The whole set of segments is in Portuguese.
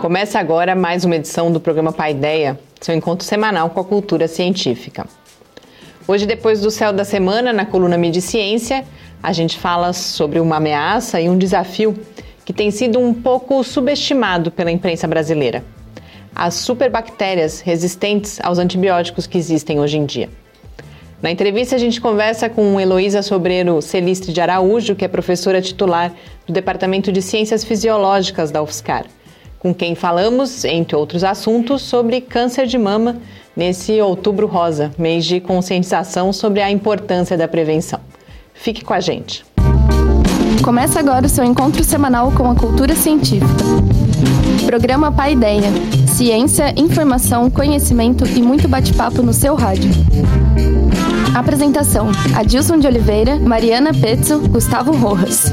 Começa agora mais uma edição do programa Paideia, seu encontro semanal com a cultura científica. Hoje, depois do Céu da Semana, na coluna Mídia Ciência, a gente fala sobre uma ameaça e um desafio que tem sido um pouco subestimado pela imprensa brasileira: as superbactérias resistentes aos antibióticos que existem hoje em dia. Na entrevista, a gente conversa com Heloísa Sobreiro Celistre de Araújo, que é professora titular do Departamento de Ciências Fisiológicas da UFSCar, com quem falamos, entre outros assuntos, sobre câncer de mama nesse outubro rosa, mês de conscientização sobre a importância da prevenção. Fique com a gente. Começa agora o seu encontro semanal com a cultura científica. Programa Pai Ideia. Ciência, informação, conhecimento e muito bate-papo no seu rádio. Apresentação: Adilson de Oliveira, Mariana Pezzo, Gustavo Rojas.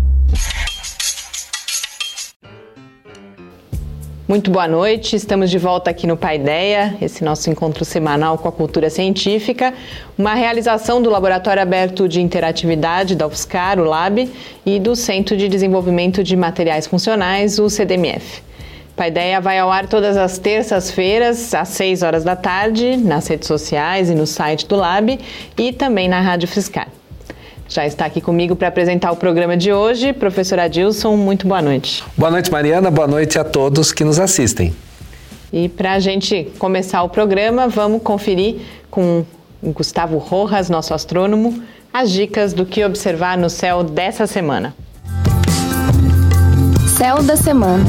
Muito boa noite, estamos de volta aqui no Paideia, esse nosso encontro semanal com a cultura científica, uma realização do Laboratório Aberto de Interatividade da UFSCar, o LAB, e do Centro de Desenvolvimento de Materiais Funcionais, o CDMF. Paideia vai ao ar todas as terças-feiras, às 6 horas da tarde, nas redes sociais e no site do Lab e também na Rádio Fiscar. Já está aqui comigo para apresentar o programa de hoje, professor Adilson, muito boa noite. Boa noite, Mariana, boa noite a todos que nos assistem. E para a gente começar o programa, vamos conferir com Gustavo Rojas, nosso astrônomo, as dicas do que observar no céu dessa semana. Céu da semana.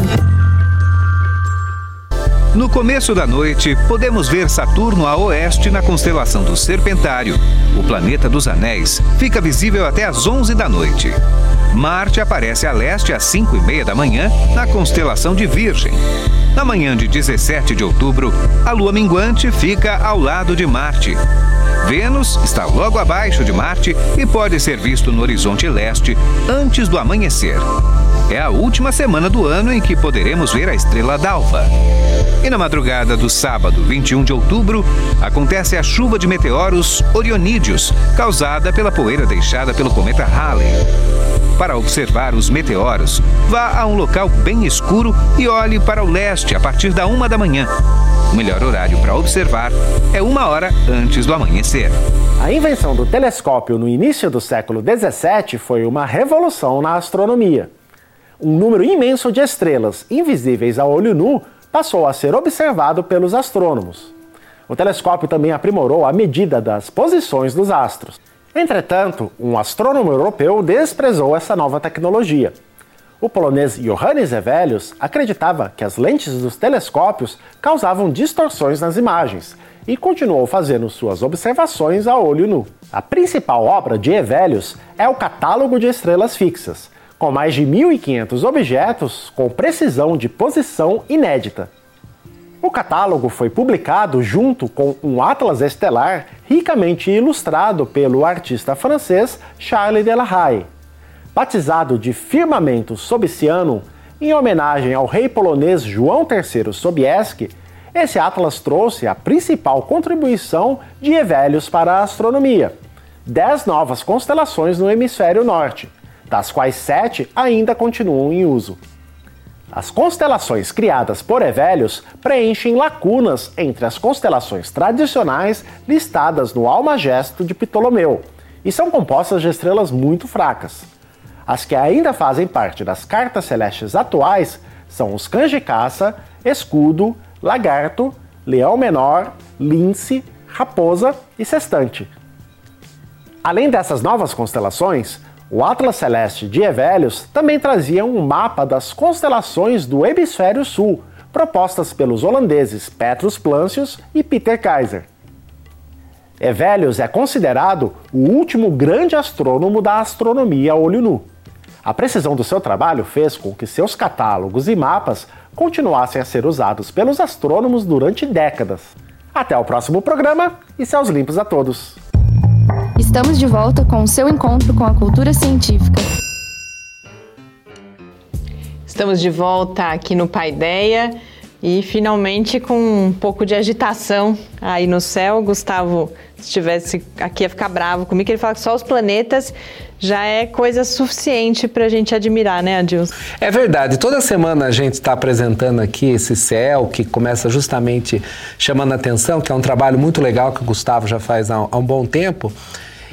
No começo da noite, podemos ver Saturno a oeste na constelação do Serpentário. O planeta dos Anéis fica visível até às 11 da noite. Marte aparece a leste às 5 e meia da manhã na constelação de Virgem. Na manhã de 17 de outubro, a lua minguante fica ao lado de Marte. Vênus está logo abaixo de Marte e pode ser visto no horizonte leste antes do amanhecer. É a última semana do ano em que poderemos ver a estrela d'alva. E na madrugada do sábado, 21 de outubro, acontece a chuva de meteoros orionídeos, causada pela poeira deixada pelo cometa Halley. Para observar os meteoros, vá a um local bem escuro e olhe para o leste a partir da uma da manhã. O melhor horário para observar é uma hora antes do amanhecer. A invenção do telescópio no início do século 17 foi uma revolução na astronomia. Um número imenso de estrelas invisíveis a olho nu passou a ser observado pelos astrônomos. O telescópio também aprimorou a medida das posições dos astros. Entretanto, um astrônomo europeu desprezou essa nova tecnologia. O polonês Johannes Hevelius acreditava que as lentes dos telescópios causavam distorções nas imagens e continuou fazendo suas observações a olho nu. A principal obra de Hevelius é o Catálogo de Estrelas Fixas, com mais de 1.500 objetos com precisão de posição inédita. O catálogo foi publicado junto com um atlas estelar ricamente ilustrado pelo artista francês Charles Delahaye. Batizado de Firmamento Sobisiano, em homenagem ao rei polonês João III Sobieski, esse atlas trouxe a principal contribuição de Hevelius para a astronomia: dez novas constelações no hemisfério norte, das quais sete ainda continuam em uso. As constelações criadas por Hevelius preenchem lacunas entre as constelações tradicionais listadas no Almagesto de Ptolomeu e são compostas de estrelas muito fracas. As que ainda fazem parte das cartas celestes atuais são os Cães de Caça, Escudo, Lagarto, Leão Menor, Lince, Raposa e Sextante. Além dessas novas constelações, o Atlas Celeste de Hevelius também trazia um mapa das constelações do Hemisfério Sul, propostas pelos holandeses Petrus Plancius e Peter Kaiser. Hevelius é considerado o último grande astrônomo da astronomia a olho nu. A precisão do seu trabalho fez com que seus catálogos e mapas continuassem a ser usados pelos astrônomos durante décadas. Até o próximo programa e céus limpos a todos! Estamos de volta com o seu encontro com a cultura científica. Estamos de volta aqui no Paideia e finalmente com um pouco de agitação aí no céu. Gustavo, se estivesse aqui, ia ficar bravo comigo, ele fala que só os planetas já é coisa suficiente para a gente admirar, né, Adilson? É verdade. Toda semana a gente está apresentando aqui esse céu que começa justamente chamando a atenção, que é um trabalho muito legal que o Gustavo já faz há um bom tempo.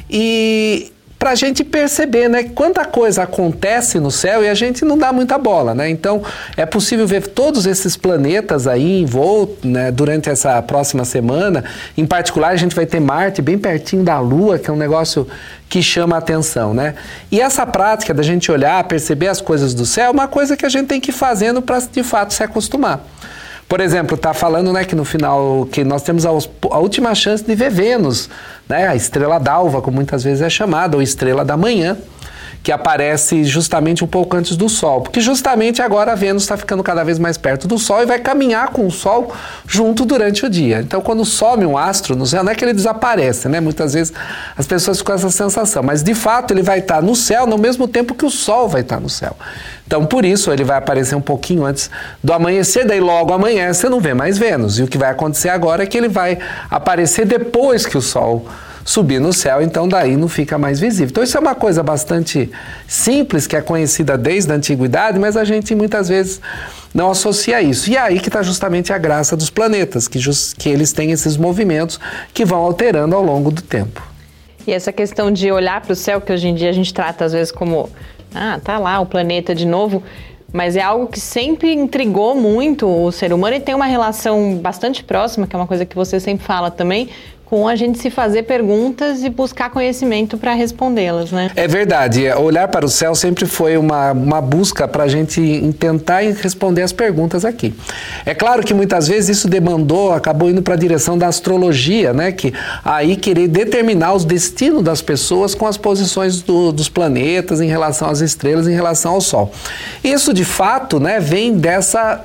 E para a gente perceber, né, quanta coisa acontece no céu e a gente não dá muita bola, né? Então é possível ver todos esses planetas aí em voo, né, durante essa próxima semana. Em particular, a gente vai ter Marte bem pertinho da Lua, que é um negócio que chama a atenção, né? E essa prática da gente olhar, perceber as coisas do céu, é uma coisa que a gente tem que ir fazendo para de fato se acostumar. Por exemplo, está falando né, que no final que nós temos a, a, última chance de ver Vênus, né, a estrela d'alva, como muitas vezes é chamada, ou estrela da manhã que aparece justamente um pouco antes do Sol, porque justamente agora a Vênus está ficando cada vez mais perto do Sol e vai caminhar com o Sol junto durante o dia. Então, quando some um astro no céu, não é que ele desaparece, né? Muitas vezes as pessoas ficam com essa sensação, mas de fato ele vai estar tá no céu no mesmo tempo que o Sol vai estar tá no céu. Então, por isso, ele vai aparecer um pouquinho antes do amanhecer, daí logo amanhece, você não vê mais Vênus. E o que vai acontecer agora é que ele vai aparecer depois que o Sol subir no céu, então daí não fica mais visível. Então isso é uma coisa bastante simples, que é conhecida desde a antiguidade, mas a gente muitas vezes não associa isso. E é aí que está justamente a graça dos planetas, que, just, que eles têm esses movimentos que vão alterando ao longo do tempo. E essa questão de olhar para o céu, que hoje em dia a gente trata às vezes como, ah, tá lá o planeta de novo, mas é algo que sempre intrigou muito o ser humano e tem uma relação bastante próxima, que é uma coisa que você sempre fala também, com a gente se fazer perguntas e buscar conhecimento para respondê-las, né? É verdade. É, olhar para o céu sempre foi uma, uma busca para a gente tentar responder as perguntas aqui. É claro que muitas vezes isso demandou, acabou indo para a direção da astrologia, né? Que aí querer determinar os destinos das pessoas com as posições do, dos planetas em relação às estrelas, em relação ao Sol. Isso, de fato, né, vem dessa,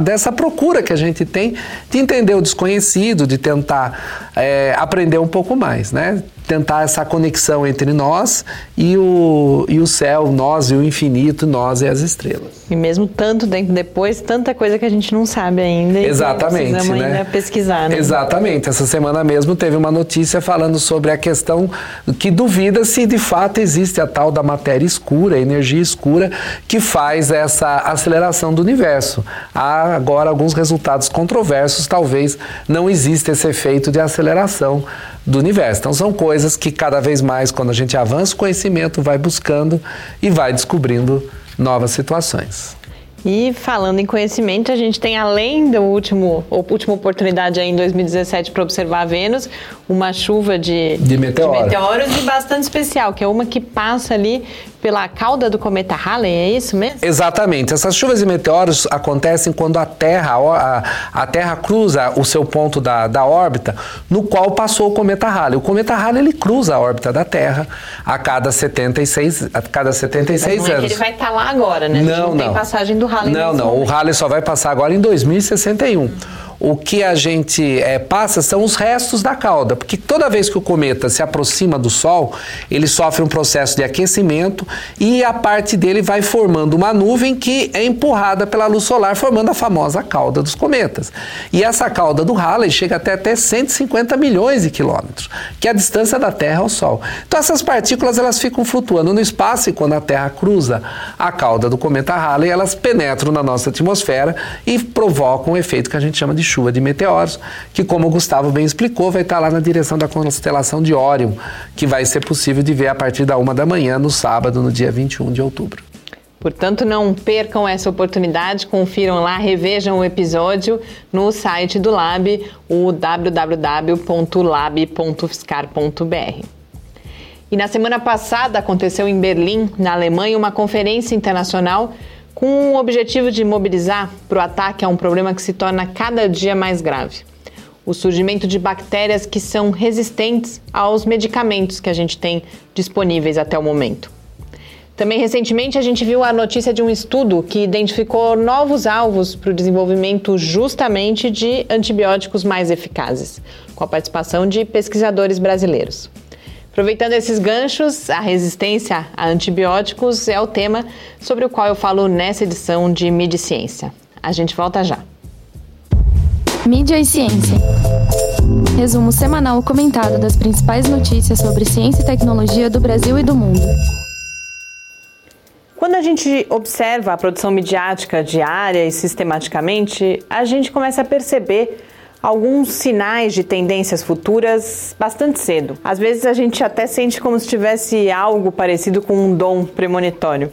dessa procura que a gente tem de entender o desconhecido, de tentar é, aprender um pouco mais, né? Tentar essa conexão entre nós e o, e o céu, nós e o infinito, nós e as estrelas. E mesmo tanto tempo depois, tanta coisa que a gente não sabe ainda. Exatamente. Precisamos né? ainda pesquisar, né? Exatamente. Essa semana mesmo teve uma notícia falando sobre a questão que duvida se de fato existe a tal da matéria escura, a energia escura, que faz essa aceleração do universo. Há agora alguns resultados controversos, talvez não exista esse efeito de aceleração do universo. Então são coisas que cada vez mais, quando a gente avança o conhecimento, vai buscando e vai descobrindo novas situações. E falando em conhecimento, a gente tem além da último, última oportunidade aí em 2017 para observar a Vênus, uma chuva de, de, meteoro. de meteoros e bastante especial, que é uma que passa ali pela cauda do cometa Halley, é isso mesmo? Exatamente. Essas chuvas de meteoros acontecem quando a Terra, a, a Terra cruza o seu ponto da, da órbita, no qual passou o cometa Halley. O cometa Halley ele cruza a órbita da Terra a cada 76, a cada 76 Mas não anos. É que ele vai estar tá lá agora, né? Não, não. tem passagem do Halley. Não, não. Momento. O Halley só vai passar agora em 2061 o que a gente é, passa são os restos da cauda, porque toda vez que o cometa se aproxima do Sol, ele sofre um processo de aquecimento e a parte dele vai formando uma nuvem que é empurrada pela luz solar, formando a famosa cauda dos cometas. E essa cauda do Halley chega até, até 150 milhões de quilômetros, que é a distância da Terra ao Sol. Então essas partículas elas ficam flutuando no espaço e quando a Terra cruza a cauda do cometa Halley, elas penetram na nossa atmosfera e provocam um efeito que a gente chama de chuva de meteoros, que, como o Gustavo bem explicou, vai estar lá na direção da constelação de Órion, que vai ser possível de ver a partir da uma da manhã, no sábado, no dia 21 de outubro. Portanto, não percam essa oportunidade, confiram lá, revejam o episódio no site do Lab, o www.lab.fiscar.br. E na semana passada aconteceu em Berlim, na Alemanha, uma conferência internacional com o objetivo de mobilizar para o ataque a um problema que se torna cada dia mais grave. O surgimento de bactérias que são resistentes aos medicamentos que a gente tem disponíveis até o momento. Também recentemente a gente viu a notícia de um estudo que identificou novos alvos para o desenvolvimento justamente de antibióticos mais eficazes, com a participação de pesquisadores brasileiros. Aproveitando esses ganchos, a resistência a antibióticos é o tema sobre o qual eu falo nessa edição de Mídia e Ciência. A gente volta já. Mídia e Ciência. Resumo semanal comentado das principais notícias sobre ciência e tecnologia do Brasil e do mundo. Quando a gente observa a produção midiática diária e sistematicamente, a gente começa a perceber alguns sinais de tendências futuras bastante cedo. Às vezes a gente até sente como se tivesse algo parecido com um dom premonitório.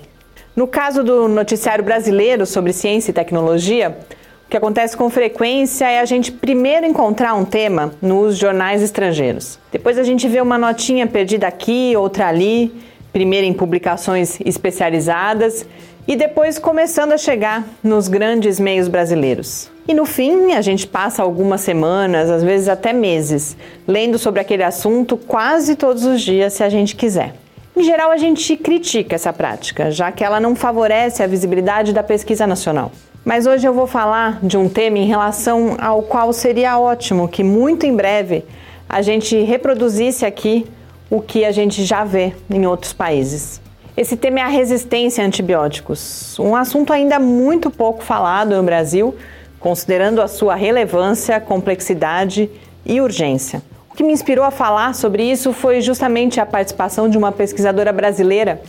No caso do noticiário brasileiro sobre ciência e tecnologia, o que acontece com frequência é a gente primeiro encontrar um tema nos jornais estrangeiros. Depois a gente vê uma notinha perdida aqui, outra ali, primeiro em publicações especializadas e depois começando a chegar nos grandes meios brasileiros. E no fim, a gente passa algumas semanas, às vezes até meses, lendo sobre aquele assunto quase todos os dias, se a gente quiser. Em geral, a gente critica essa prática, já que ela não favorece a visibilidade da pesquisa nacional. Mas hoje eu vou falar de um tema em relação ao qual seria ótimo que muito em breve a gente reproduzisse aqui o que a gente já vê em outros países. Esse tema é a resistência a antibióticos, um assunto ainda muito pouco falado no Brasil considerando a sua relevância, complexidade e urgência. O que me inspirou a falar sobre isso foi justamente a participação de uma pesquisadora brasileira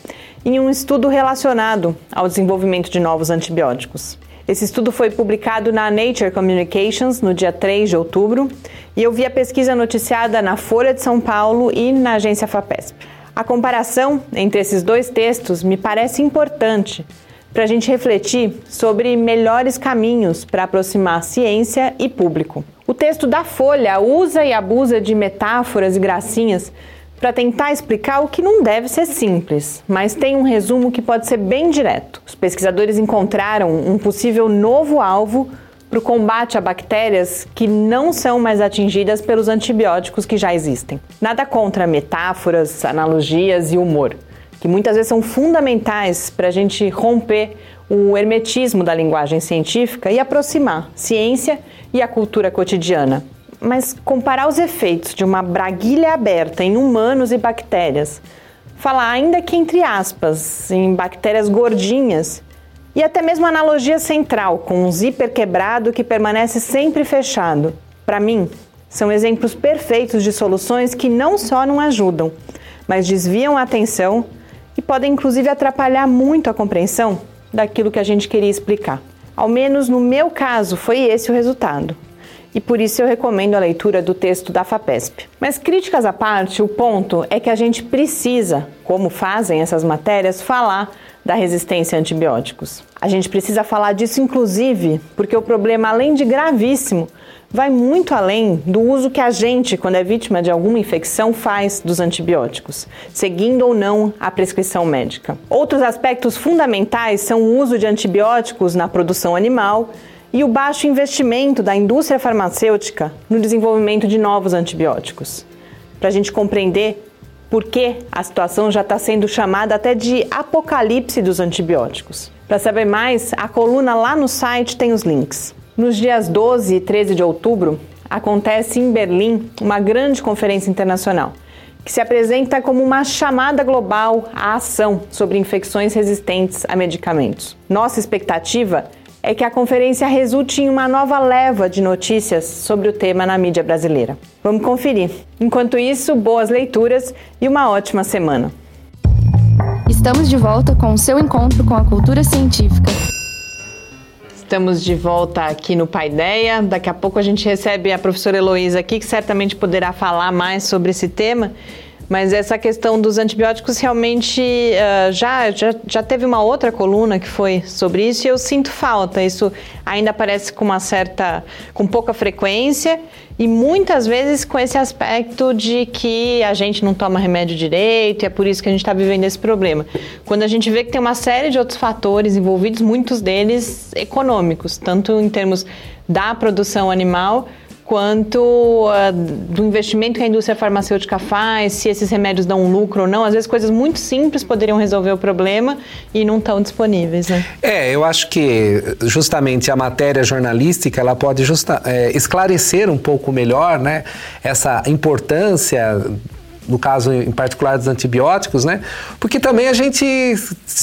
em um estudo relacionado ao desenvolvimento de novos antibióticos. Esse estudo foi publicado na Nature Communications no dia 3 de outubro e eu vi a pesquisa noticiada na Folha de São Paulo e na agência FAPESP. A comparação entre esses dois textos me parece importante para a gente refletir sobre melhores caminhos para aproximar ciência e público. O texto da Folha usa e abusa de metáforas e gracinhas para tentar explicar o que não deve ser simples, mas tem um resumo que pode ser bem direto. Os pesquisadores encontraram um possível novo alvo para o combate a bactérias que não são mais atingidas pelos antibióticos que já existem. Nada contra metáforas, analogias e humor que muitas vezes são fundamentais para a gente romper o hermetismo da linguagem científica e aproximar ciência e a cultura cotidiana. Mas comparar os efeitos de uma braguilha aberta em humanos e bactérias, falar ainda que entre aspas em bactérias gordinhas e até mesmo a analogia central com um zíper quebrado que permanece sempre fechado, para mim, são exemplos perfeitos de soluções que não só não ajudam, mas desviam a atenção e podem inclusive atrapalhar muito a compreensão daquilo que a gente queria explicar. Ao menos no meu caso, foi esse o resultado. E por isso eu recomendo a leitura do texto da FAPESP. Mas críticas à parte, o ponto é que a gente precisa, como fazem essas matérias, falar da resistência a antibióticos. A gente precisa falar disso, inclusive, porque o problema, além de gravíssimo, vai muito além do uso que a gente, quando é vítima de alguma infecção, faz dos antibióticos, seguindo ou não a prescrição médica. Outros aspectos fundamentais são o uso de antibióticos na produção animal e o baixo investimento da indústria farmacêutica no desenvolvimento de novos antibióticos. Para a gente compreender por que a situação já está sendo chamada até de apocalipse dos antibióticos. Para saber mais, a coluna lá no site tem os links. Nos dias 12 e 13 de outubro, acontece em Berlim uma grande conferência internacional que se apresenta como uma chamada global à ação sobre infecções resistentes a medicamentos. Nossa expectativa é que a conferência resulte em uma nova leva de notícias sobre o tema na mídia brasileira. Vamos conferir. Enquanto isso, boas leituras e uma ótima semana. Estamos de volta com o seu encontro com a cultura científica. Estamos de volta aqui no Paideia. Daqui a pouco a gente recebe a professora Heloísa aqui, que certamente poderá falar mais sobre esse tema. Mas essa questão dos antibióticos realmente uh, já, já, já teve uma outra coluna que foi sobre isso e eu sinto falta. Isso ainda aparece com uma certa, com pouca frequência e muitas vezes com esse aspecto de que a gente não toma remédio direito e é por isso que a gente está vivendo esse problema. Quando a gente vê que tem uma série de outros fatores envolvidos, muitos deles econômicos, tanto em termos da produção animal quanto uh, do investimento que a indústria farmacêutica faz, se esses remédios dão um lucro ou não. Às vezes coisas muito simples poderiam resolver o problema e não estão disponíveis. Né? É, eu acho que justamente a matéria jornalística ela pode justa, é, esclarecer um pouco melhor né, essa importância no caso em particular dos antibióticos, né? Porque também a gente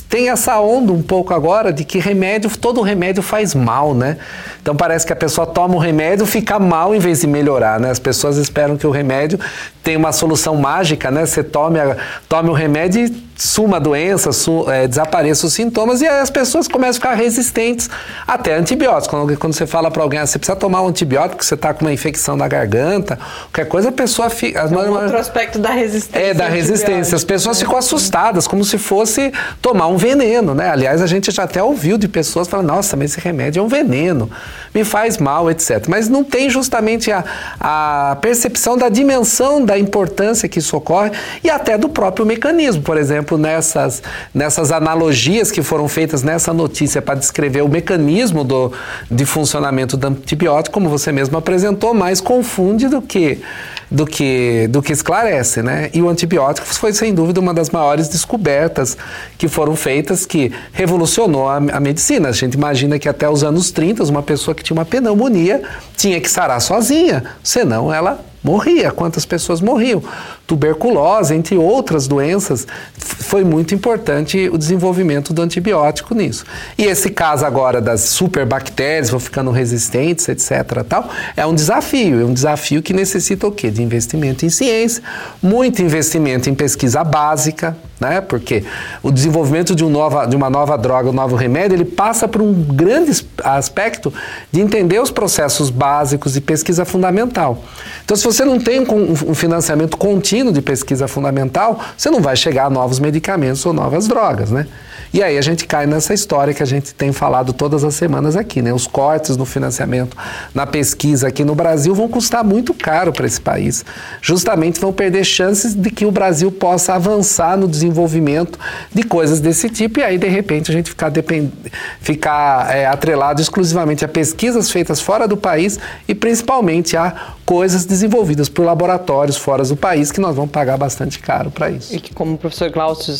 tem essa onda um pouco agora de que remédio, todo remédio faz mal, né? Então parece que a pessoa toma o remédio, fica mal em vez de melhorar, né? As pessoas esperam que o remédio tenha uma solução mágica, né? Você tome, a, tome o remédio e suma a doença, su, é, desapareça os sintomas e aí as pessoas começam a ficar resistentes até antibióticos. Quando, quando você fala para alguém, ah, você precisa tomar um antibiótico, você está com uma infecção na garganta, qualquer coisa, a pessoa fica... É um outro aspecto da resistência. É, da resistência. As pessoas ficam assustadas, como se fosse tomar um veneno, né? Aliás, a gente já até ouviu de pessoas falando, nossa, mas esse remédio é um veneno, me faz mal, etc. Mas não tem justamente a, a percepção da dimensão da importância que isso ocorre e até do próprio mecanismo. Por exemplo, nessas, nessas analogias que foram feitas nessa notícia para descrever o mecanismo do, de funcionamento do antibiótico, como você mesmo apresentou, mais confunde do que do que, do que esclarece, né? E o antibiótico foi, sem dúvida, uma das maiores descobertas que foram feitas que revolucionou a, a medicina. A gente imagina que até os anos 30, uma pessoa que tinha uma pneumonia tinha que sarar sozinha, senão ela morria. Quantas pessoas morriam? Tuberculose, entre outras doenças, foi muito importante o desenvolvimento do antibiótico nisso. E esse caso agora das superbactérias vão ficando resistentes, etc. Tal, é um desafio, é um desafio que necessita o quê? De investimento em ciência, muito investimento em pesquisa básica, né? Porque o desenvolvimento de, um nova, de uma nova droga, um novo remédio, ele passa por um grande aspecto de entender os processos básicos de pesquisa fundamental. Então, se você não tem um financiamento contínuo de pesquisa fundamental, você não vai chegar a novos medicamentos ou novas drogas, né? E aí a gente cai nessa história que a gente tem falado todas as semanas aqui, né? Os cortes no financiamento, na pesquisa aqui no Brasil vão custar muito caro para esse país. Justamente vão perder chances de que o Brasil possa avançar no desenvolvimento de coisas desse tipo e aí de repente a gente ficar, depend... ficar é, atrelado exclusivamente a pesquisas feitas fora do país e principalmente a coisas desenvolvidas por laboratórios fora do país que nós vamos pagar bastante caro para isso. E que como o professor Glaucio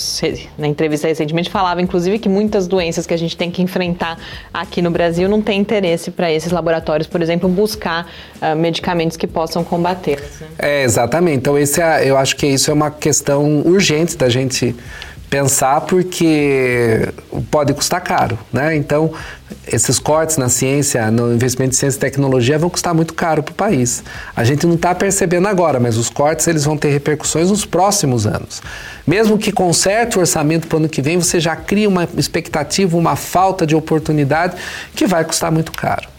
na entrevista recentemente falava inclusive, que muitas doenças que a gente tem que enfrentar aqui no Brasil não tem interesse para esses laboratórios, por exemplo, buscar uh, medicamentos que possam combater. Né? É, exatamente. Então, esse é, eu acho que isso é uma questão urgente da gente pensar porque pode custar caro, né? Então, esses cortes na ciência, no investimento em ciência e tecnologia vão custar muito caro para o país. A gente não está percebendo agora, mas os cortes eles vão ter repercussões nos próximos anos. Mesmo que conserte o orçamento para o ano que vem, você já cria uma expectativa, uma falta de oportunidade que vai custar muito caro.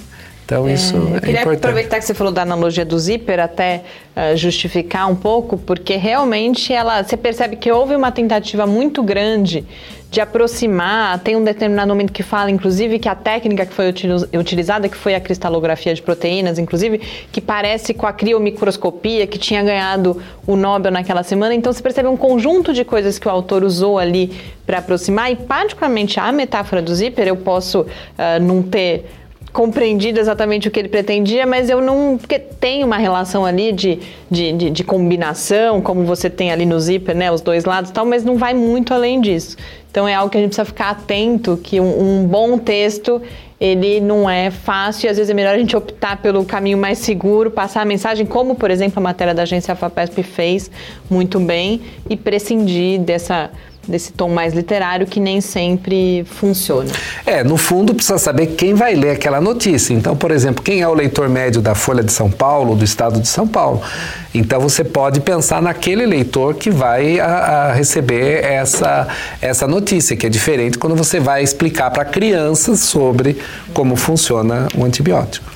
Então, isso é, eu queria importante. aproveitar que você falou da analogia do zíper, até uh, justificar um pouco, porque realmente ela, você percebe que houve uma tentativa muito grande de aproximar. Tem um determinado momento que fala, inclusive, que a técnica que foi utilizada, que foi a cristalografia de proteínas, inclusive, que parece com a criomicroscopia, que tinha ganhado o Nobel naquela semana. Então, você percebe um conjunto de coisas que o autor usou ali para aproximar, e particularmente a metáfora do zíper, eu posso uh, não ter compreendido exatamente o que ele pretendia, mas eu não. Porque tem uma relação ali de, de, de, de combinação, como você tem ali no zíper, né? Os dois lados e tal, mas não vai muito além disso. Então é algo que a gente precisa ficar atento, que um, um bom texto ele não é fácil e às vezes é melhor a gente optar pelo caminho mais seguro, passar a mensagem, como por exemplo a matéria da agência FAPESP fez muito bem, e prescindir dessa desse tom mais literário que nem sempre funciona. É, no fundo precisa saber quem vai ler aquela notícia. Então, por exemplo, quem é o leitor médio da Folha de São Paulo, do Estado de São Paulo? Então você pode pensar naquele leitor que vai a, a receber essa, essa notícia, que é diferente quando você vai explicar para crianças sobre como funciona o antibiótico.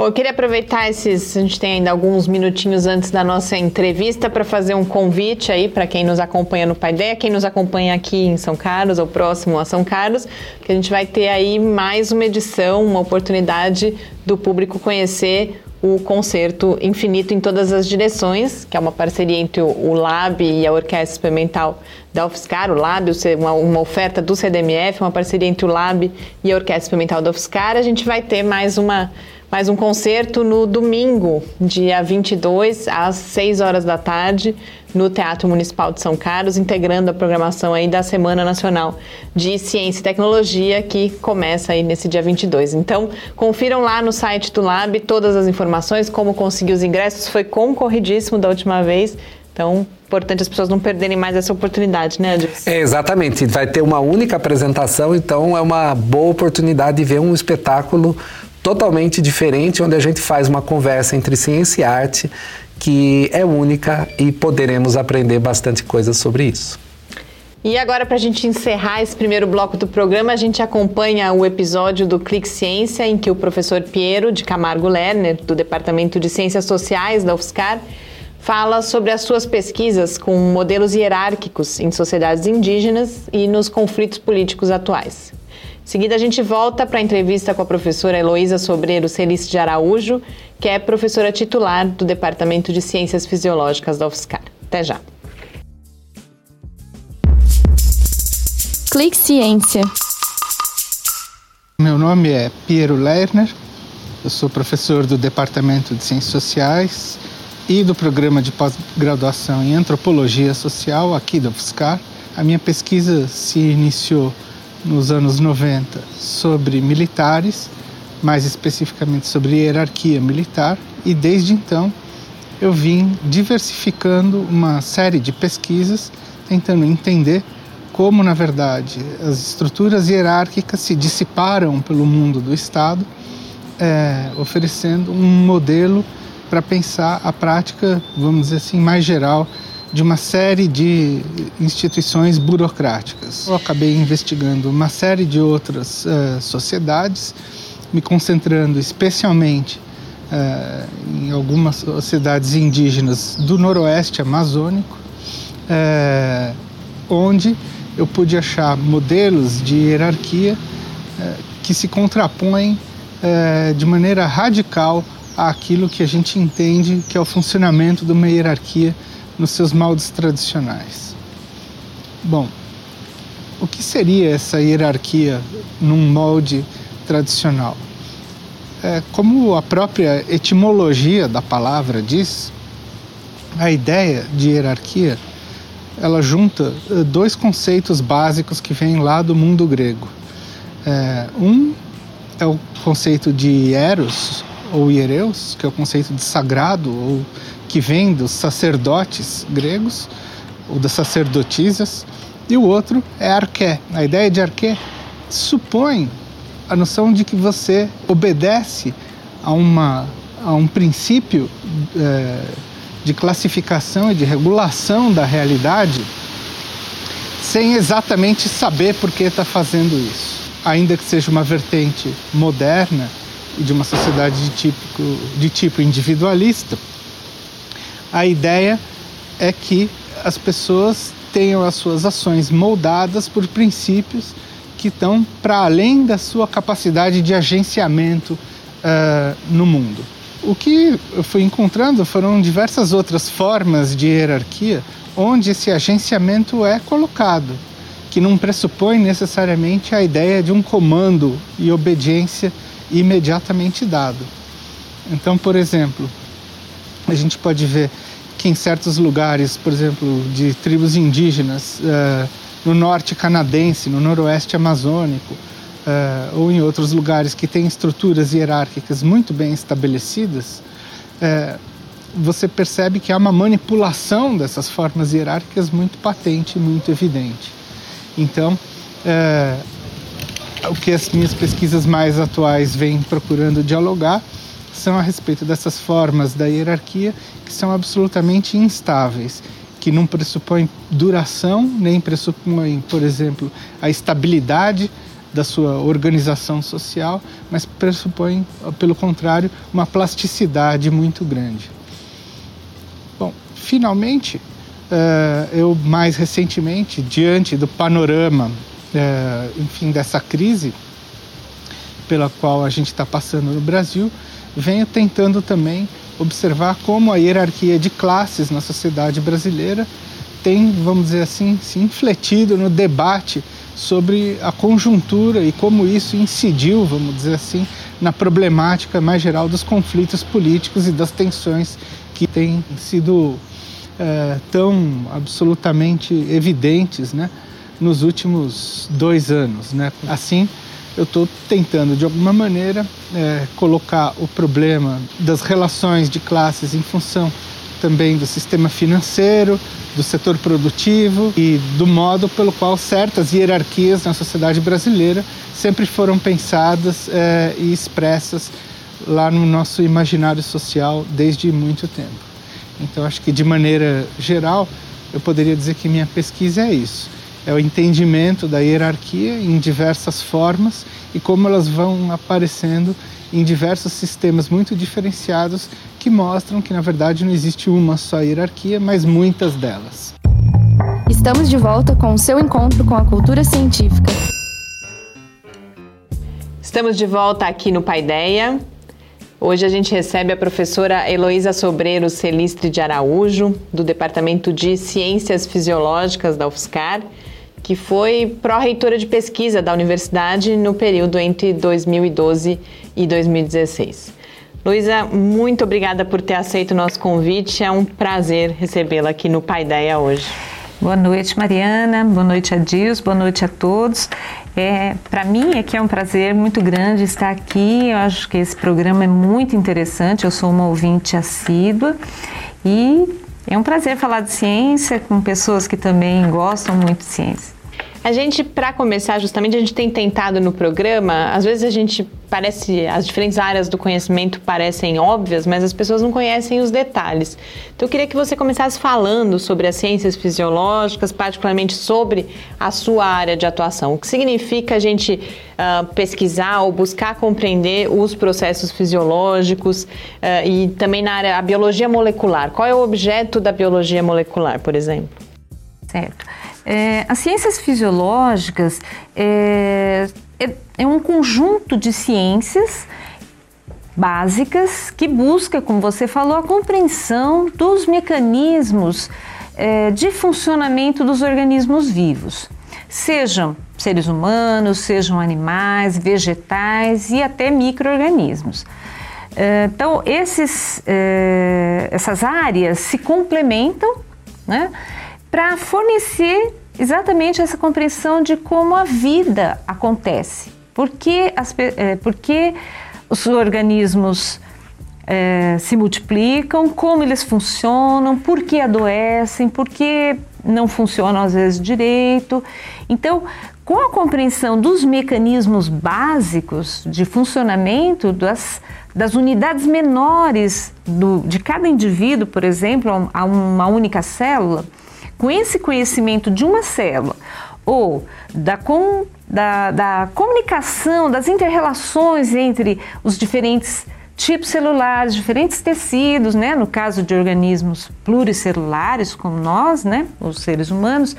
Bom, eu queria aproveitar esses. A gente tem ainda alguns minutinhos antes da nossa entrevista para fazer um convite aí para quem nos acompanha no Paideia, quem nos acompanha aqui em São Carlos ou próximo a São Carlos, que a gente vai ter aí mais uma edição, uma oportunidade do público conhecer o concerto Infinito em Todas as Direções, que é uma parceria entre o Lab e a Orquestra Experimental da UFSCar. O Lab, uma, uma oferta do CDMF, uma parceria entre o Lab e a Orquestra Experimental da UFSCar. A gente vai ter mais uma mais um concerto no domingo, dia 22, às 6 horas da tarde, no Teatro Municipal de São Carlos, integrando a programação aí da Semana Nacional de Ciência e Tecnologia, que começa aí nesse dia 22. Então, confiram lá no site do Lab todas as informações, como conseguir os ingressos, foi concorridíssimo da última vez, Então, importante as pessoas não perderem mais essa oportunidade, né, Adilson? É, exatamente. Vai ter uma única apresentação, então é uma boa oportunidade de ver um espetáculo totalmente diferente, onde a gente faz uma conversa entre ciência e arte que é única e poderemos aprender bastante coisas sobre isso. E agora, para a gente encerrar esse primeiro bloco do programa, a gente acompanha o episódio do Clique Ciência, em que o professor Piero de Camargo Lerner, do Departamento de Ciências Sociais da UFSCar, fala sobre as suas pesquisas com modelos hierárquicos em sociedades indígenas e nos conflitos políticos atuais. Em seguida, a gente volta para a entrevista com a professora Heloísa Sobreiro Celice de Araújo, que é professora titular do Departamento de Ciências Fisiológicas da UFSCar. Até já! Clique Ciência. Meu nome é Piero Lerner, eu sou professor do Departamento de Ciências Sociais e do Programa de Pós-Graduação em Antropologia Social aqui da UFSCar. A minha pesquisa se iniciou nos anos 90 sobre militares, mais especificamente sobre hierarquia militar, e desde então eu vim diversificando uma série de pesquisas tentando entender como, na verdade, as estruturas hierárquicas se dissiparam pelo mundo do Estado, é, oferecendo um modelo para pensar a prática, vamos dizer assim, mais geral de uma série de instituições burocráticas. Eu acabei investigando uma série de outras uh, sociedades, me concentrando especialmente uh, em algumas sociedades indígenas do noroeste amazônico, uh, onde eu pude achar modelos de hierarquia que se contrapõem de maneira radical àquilo que a gente entende que é o funcionamento de uma hierarquia nos seus moldes tradicionais. Bom, o que seria essa hierarquia num molde tradicional? É, como a própria etimologia da palavra diz, a ideia de hierarquia ela junta eh, dois conceitos básicos que vêm lá do mundo grego. É, um é o conceito de eros ou hiereus, que é o conceito de sagrado, ou que vem dos sacerdotes gregos, ou das sacerdotisas, e o outro é arqué. A ideia de arqué supõe a noção de que você obedece a, uma, a um princípio é, de classificação e de regulação da realidade sem exatamente saber por que está fazendo isso. Ainda que seja uma vertente moderna e de uma sociedade de, típico, de tipo individualista, a ideia é que as pessoas tenham as suas ações moldadas por princípios que estão para além da sua capacidade de agenciamento uh, no mundo. O que eu fui encontrando foram diversas outras formas de hierarquia onde esse agenciamento é colocado, que não pressupõe necessariamente a ideia de um comando e obediência imediatamente dado. Então, por exemplo, a gente pode ver que em certos lugares, por exemplo, de tribos indígenas, uh, no norte canadense, no noroeste amazônico, uh, ou em outros lugares que têm estruturas hierárquicas muito bem estabelecidas, uh, você percebe que há uma manipulação dessas formas hierárquicas muito patente, muito evidente. Então, o que as minhas pesquisas mais atuais vêm procurando dialogar são a respeito dessas formas da hierarquia que são absolutamente instáveis, que não pressupõem duração, nem pressupõem, por exemplo, a estabilidade da sua organização social, mas pressupõe, pelo contrário, uma plasticidade muito grande. Bom, finalmente, uh, eu mais recentemente, diante do panorama, uh, enfim, dessa crise pela qual a gente está passando no Brasil, venho tentando também observar como a hierarquia de classes na sociedade brasileira tem, vamos dizer assim, se infletido no debate sobre a conjuntura e como isso incidiu, vamos dizer assim, na problemática mais geral dos conflitos políticos e das tensões que têm sido é, tão absolutamente evidentes né, nos últimos dois anos. Né? Assim, eu estou tentando, de alguma maneira, é, colocar o problema das relações de classes em função também do sistema financeiro, do setor produtivo e do modo pelo qual certas hierarquias na sociedade brasileira sempre foram pensadas é, e expressas lá no nosso imaginário social desde muito tempo. Então, acho que de maneira geral, eu poderia dizer que minha pesquisa é isso: é o entendimento da hierarquia em diversas formas e como elas vão aparecendo em diversos sistemas muito diferenciados que mostram que, na verdade, não existe uma só hierarquia, mas muitas delas. Estamos de volta com o seu encontro com a cultura científica. Estamos de volta aqui no Paideia. Hoje a gente recebe a professora Heloísa Sobreiro Celistre de Araújo, do Departamento de Ciências Fisiológicas da UFSCar, que foi pró-reitora de pesquisa da universidade no período entre 2012 e 2016. Luísa, muito obrigada por ter aceito o nosso convite. É um prazer recebê-la aqui no Paideia hoje. Boa noite, Mariana. Boa noite, Adils. Boa noite a todos. É, Para mim é que é um prazer muito grande estar aqui. Eu acho que esse programa é muito interessante. Eu sou uma ouvinte assídua e é um prazer falar de ciência com pessoas que também gostam muito de ciência. A gente, para começar, justamente, a gente tem tentado no programa, às vezes a gente parece, as diferentes áreas do conhecimento parecem óbvias, mas as pessoas não conhecem os detalhes. Então eu queria que você começasse falando sobre as ciências fisiológicas, particularmente sobre a sua área de atuação. O que significa a gente uh, pesquisar ou buscar compreender os processos fisiológicos uh, e também na área, a biologia molecular. Qual é o objeto da biologia molecular, por exemplo? Certo. É, as ciências fisiológicas é, é, é, um conjunto de ciências básicas que busca, como você falou, a compreensão dos mecanismos é, de funcionamento dos organismos vivos, sejam seres humanos, sejam animais, vegetais e até micro-organismos. É, então, esses, é, essas áreas se complementam, né? Para fornecer exatamente essa compreensão de como a vida acontece. Por que, as, é, por que os organismos é, se multiplicam, como eles funcionam, por que adoecem, por que não funcionam às vezes direito. Então, com a compreensão dos mecanismos básicos de funcionamento das, das unidades menores do, de cada indivíduo, por exemplo, a uma única célula, com esse conhecimento de uma célula ou da, com, da, da comunicação, das interrelações entre os diferentes tipos celulares, diferentes tecidos, né? no caso de organismos pluricelulares como nós, né? os seres humanos.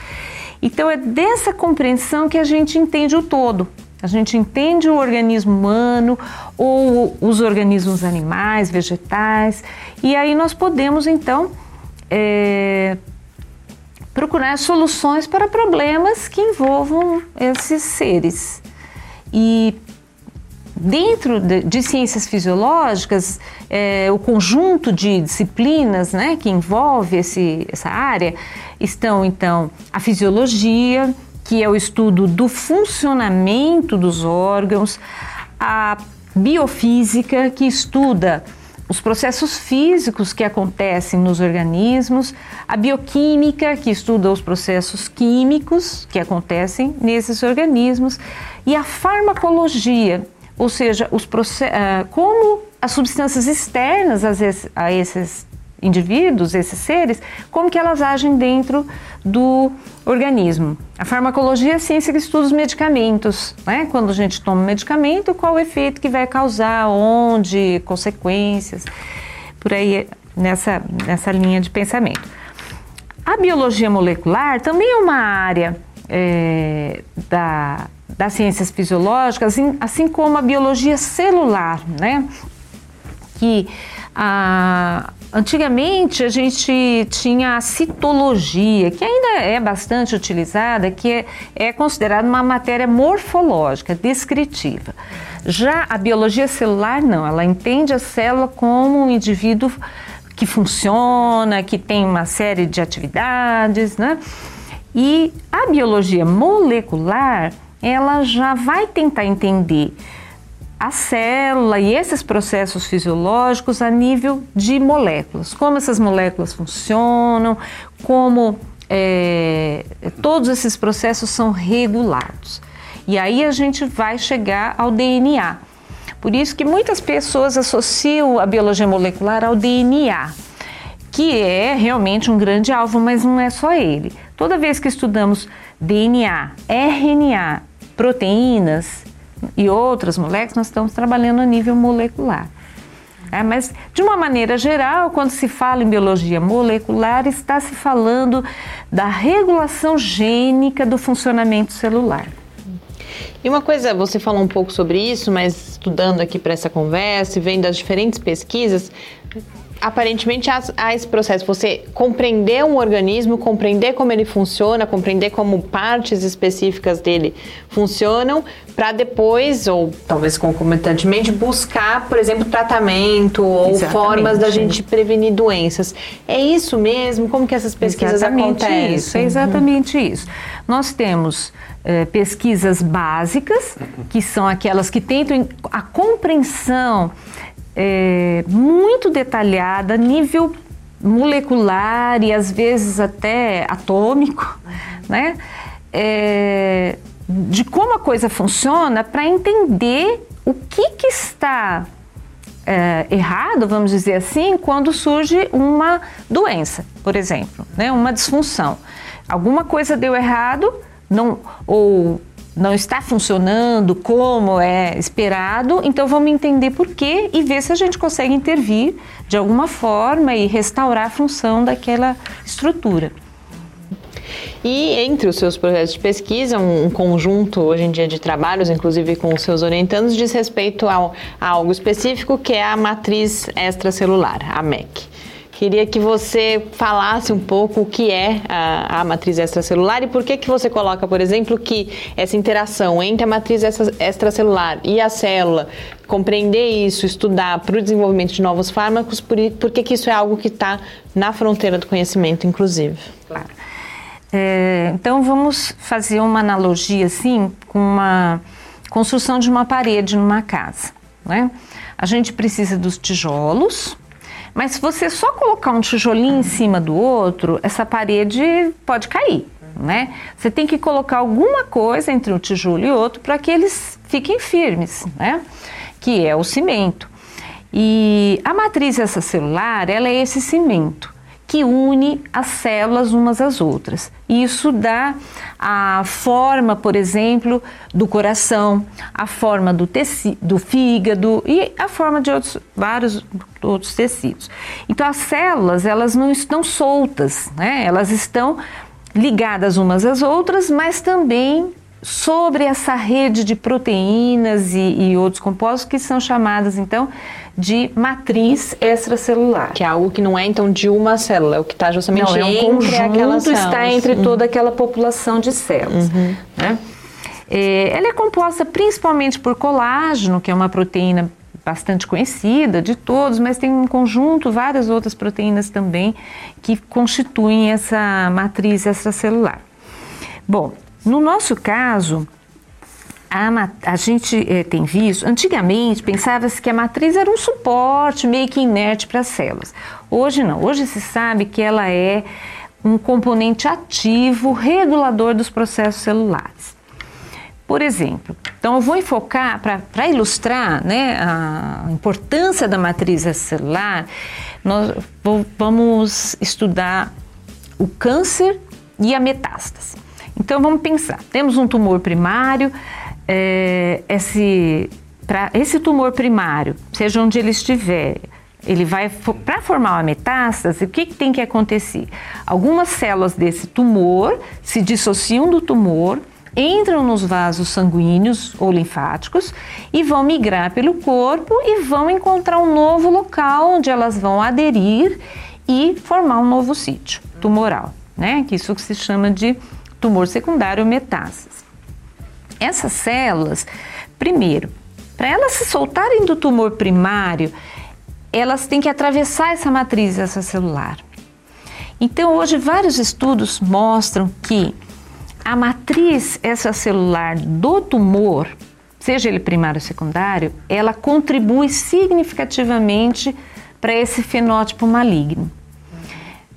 Então é dessa compreensão que a gente entende o todo. A gente entende o organismo humano ou os organismos animais, vegetais, e aí nós podemos então é, procurar soluções para problemas que envolvam esses seres. E dentro de, de ciências fisiológicas, é, o conjunto de disciplinas né, que envolve esse, essa área estão então a fisiologia, que é o estudo do funcionamento dos órgãos, a biofísica, que estuda os processos físicos que acontecem nos organismos, a bioquímica, que estuda os processos químicos que acontecem nesses organismos, e a farmacologia, ou seja, os uh, como as substâncias externas a esses indivíduos, esses seres, como que elas agem dentro do organismo. A farmacologia é a ciência que estuda os medicamentos, né? Quando a gente toma um medicamento, qual o efeito que vai causar, onde, consequências, por aí nessa, nessa linha de pensamento. A biologia molecular também é uma área é, da, das ciências fisiológicas, assim, assim como a biologia celular, né? Que a, Antigamente a gente tinha a citologia, que ainda é bastante utilizada, que é, é considerada uma matéria morfológica, descritiva. Já a biologia celular não, ela entende a célula como um indivíduo que funciona, que tem uma série de atividades, né? E a biologia molecular, ela já vai tentar entender a célula e esses processos fisiológicos a nível de moléculas. Como essas moléculas funcionam, como é, todos esses processos são regulados. E aí a gente vai chegar ao DNA. Por isso que muitas pessoas associam a biologia molecular ao DNA, que é realmente um grande alvo, mas não é só ele. Toda vez que estudamos DNA, RNA, proteínas, e outras moléculas, nós estamos trabalhando a nível molecular. É, mas, de uma maneira geral, quando se fala em biologia molecular, está se falando da regulação gênica do funcionamento celular. E uma coisa, você falou um pouco sobre isso, mas estudando aqui para essa conversa e vendo as diferentes pesquisas, aparentemente há, há, esse processo, você compreender um organismo, compreender como ele funciona, compreender como partes específicas dele funcionam, para depois, ou talvez concomitantemente, buscar, por exemplo, tratamento ou Exatamente. formas da gente prevenir doenças. É isso mesmo? Como que essas pesquisas exatamente acontecem? Isso, é exatamente uhum. isso. Nós temos eh, pesquisas básicas, que são aquelas que tentam a compreensão é, muito detalhada, nível molecular e às vezes até atômico, né? É, de como a coisa funciona para entender o que, que está é, errado, vamos dizer assim, quando surge uma doença, por exemplo, né? uma disfunção. Alguma coisa deu errado, não, ou não está funcionando como é esperado, então vamos entender por quê e ver se a gente consegue intervir de alguma forma e restaurar a função daquela estrutura. E entre os seus projetos de pesquisa, um, conjunto hoje em dia de trabalhos, inclusive com os seus orientandos, diz respeito ao, a algo específico que é a matriz extracelular, a MEC. Queria que você falasse um pouco o que é a, a, matriz extracelular e por que, que você coloca, por exemplo, que essa interação entre a matriz extracelular e a célula, compreender isso, estudar para o desenvolvimento de novos fármacos, por, por que, que isso é algo que está na fronteira do conhecimento, inclusive? Claro. É, então vamos fazer uma analogia assim com uma construção de uma parede numa casa. Né? A gente precisa dos tijolos, mas se você só colocar um tijolinho em cima do outro, essa parede pode cair, né? Você tem que colocar alguma coisa entre um tijolo e outro para que eles fiquem firmes, né? Que é o cimento. E a matriz extracelular, ela é esse cimento que une as células umas às outras. Isso dá a forma, por exemplo, do coração, a forma do, tecido, do fígado e a forma de outros, vários outros tecidos. Então as células elas não estão soltas, né? elas estão ligadas umas às outras, mas também sobre essa rede de proteínas e, e outros compostos que são chamadas então de matriz extracelular. Que é algo que não é então de uma célula, é o que está justamente não, é um entre conjunto, está entre uhum. toda aquela população de células. Uhum. Né? É, ela é composta principalmente por colágeno, que é uma proteína bastante conhecida de todos, mas tem um conjunto, várias outras proteínas também que constituem essa matriz extracelular. Bom, no nosso caso, a, a gente é, tem visto, antigamente pensava-se que a matriz era um suporte meio que inerte para as células. Hoje não, hoje se sabe que ela é um componente ativo regulador dos processos celulares. Por exemplo, então eu vou enfocar, para ilustrar né, a importância da matriz celular, nós vamos estudar o câncer e a metástase. Então vamos pensar, temos um tumor primário, é, esse, para esse tumor primário, seja onde ele estiver, ele vai para formar uma metástase, o que, que tem que acontecer? Algumas células desse tumor se dissociam do tumor, entram nos vasos sanguíneos ou linfáticos e vão migrar pelo corpo e vão encontrar um novo local onde elas vão aderir e formar um novo sítio tumoral, né? Que isso que se chama de tumor secundário metástase. Essas células, primeiro, para elas se soltarem do tumor primário, elas têm que atravessar essa matriz extracelular. Então, hoje, vários estudos mostram que a matriz extracelular do tumor, seja ele primário ou secundário, ela contribui significativamente para esse fenótipo maligno.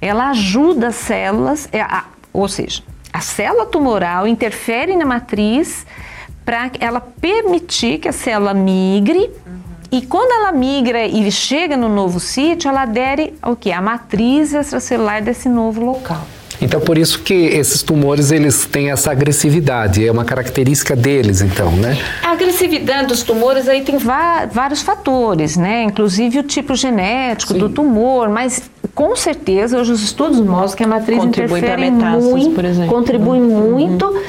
Ela ajuda as células, é, ou seja, a célula tumoral interfere na matriz para ela permitir que a célula migre e quando ela migra e chega no novo sítio, ela adere ao que? A matriz extracelular desse novo local. Então, por isso que esses tumores, eles têm essa agressividade, é uma característica deles, então, né? A agressividade dos tumores aí tem vários fatores, né? Inclusive o tipo genético Sim. do tumor, mas com certeza hoje os estudos mostram que a matriz contribui interfere muito, por exemplo. contribui uhum. muito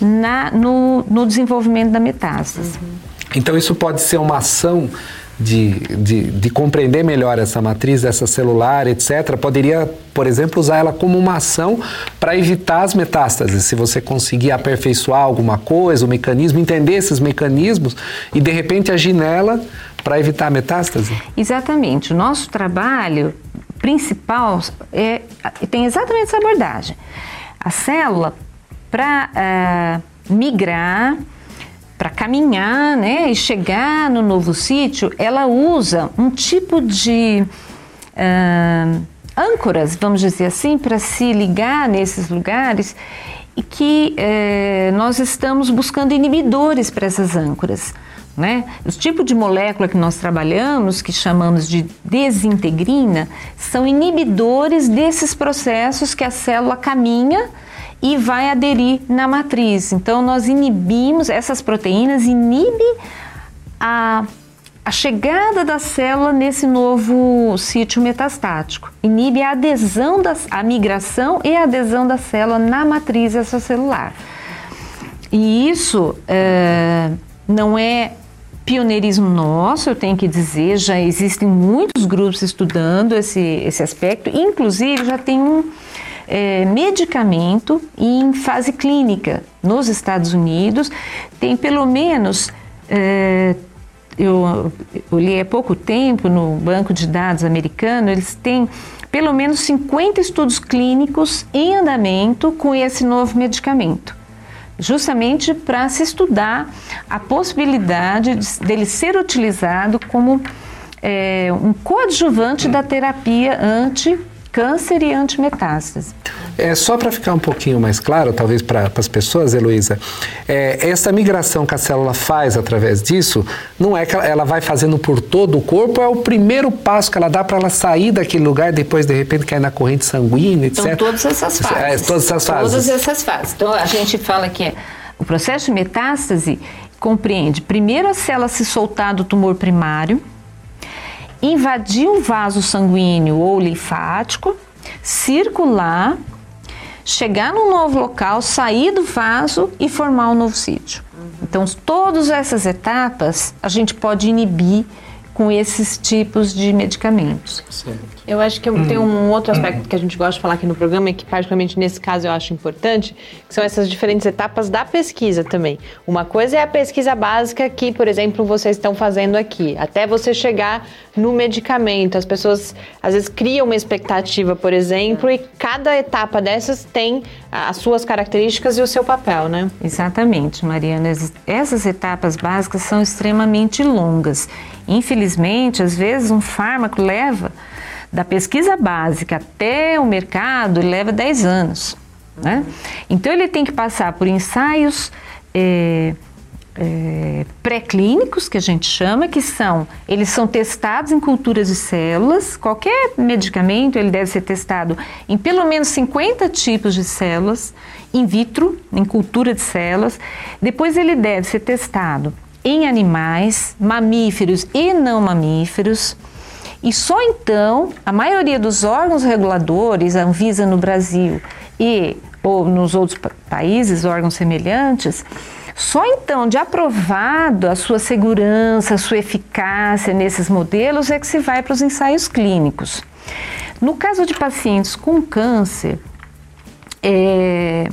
na, no, no, desenvolvimento da metástase. Uhum. Então, isso pode ser uma ação de, de, de, compreender melhor essa matriz, essa celular, etc., poderia, por exemplo, usar ela como uma ação para evitar as metástases. Se você conseguir aperfeiçoar alguma coisa, o mecanismo, entender esses mecanismos e de repente agir nela para evitar a metástase? Exatamente. O nosso trabalho principal é, tem exatamente essa abordagem. A célula, para uh, eh, migrar, para caminhar né, e chegar no novo sítio, ela usa um tipo de uh, âncoras, vamos dizer assim, para se ligar nesses lugares e que uh, nós estamos buscando inibidores para essas âncoras. Né? Os tipos de molécula que nós trabalhamos, que chamamos de desintegrina, são inibidores desses processos que a célula caminha e vai aderir na matriz. Então, nós inibimos, essas proteínas inibem a, a chegada da célula nesse novo sítio metastático. Inibe a adesão, das, a migração e a adesão da célula na matriz extracelular. E isso é, não é pioneirismo nosso, eu tenho que dizer, já existem muitos grupos estudando esse, esse aspecto, inclusive já tem um é, medicamento em fase clínica nos Estados Unidos. Tem pelo menos, é, eu, li há pouco tempo no banco de dados americano, eles têm pelo menos 50 estudos clínicos em andamento com esse novo medicamento justamente para se estudar a possibilidade de, dele ser utilizado como é, um coadjuvante da terapia anti câncer e antimetástase. É, só para ficar um pouquinho mais claro, talvez para as pessoas, Heloísa, é, essa migração que a célula faz através disso, não é que ela vai fazendo por todo o corpo, é o primeiro passo que ela dá para ela sair daquele lugar, depois de repente cair na corrente sanguínea, etc. Então, todas essas fases. É, todas essas fases. Todas essas fases. Então, a gente fala que o processo de metástase compreende primeiro a célula se soltar do tumor primário, invadir um vaso sanguíneo ou linfático, circular, chegar num novo local, sair do vaso e formar um novo sítio. Então, todas essas etapas a gente pode inibir com esses tipos de medicamentos. Certo. Eu acho que tem um outro aspecto que a gente gosta de falar aqui no programa e que, particularmente nesse caso, eu acho importante, que são essas diferentes etapas da pesquisa também. Uma coisa é a pesquisa básica que, por exemplo, vocês estão fazendo aqui, até você chegar no medicamento. As pessoas às vezes criam uma expectativa, por exemplo, e cada etapa dessas tem as suas características e o seu papel, né? Exatamente, Mariana. Essas etapas básicas são extremamente longas. Infelizmente, às vezes um fármaco leva da pesquisa básica até o mercado leva 10 anos. Né? Então ele tem que passar por ensaios é, é, pré-clínicos, que a gente chama, que são, eles são testados em culturas de células, qualquer medicamento ele deve ser testado em pelo menos 50 tipos de células, in vitro, em cultura de células, depois ele deve ser testado em animais, mamíferos e não mamíferos, e só então a maioria dos órgãos reguladores, a Anvisa no Brasil e ou nos outros países, órgãos semelhantes, só então de aprovado a sua segurança, a sua eficácia nesses modelos é que se vai para os ensaios clínicos. No caso de pacientes com câncer, é,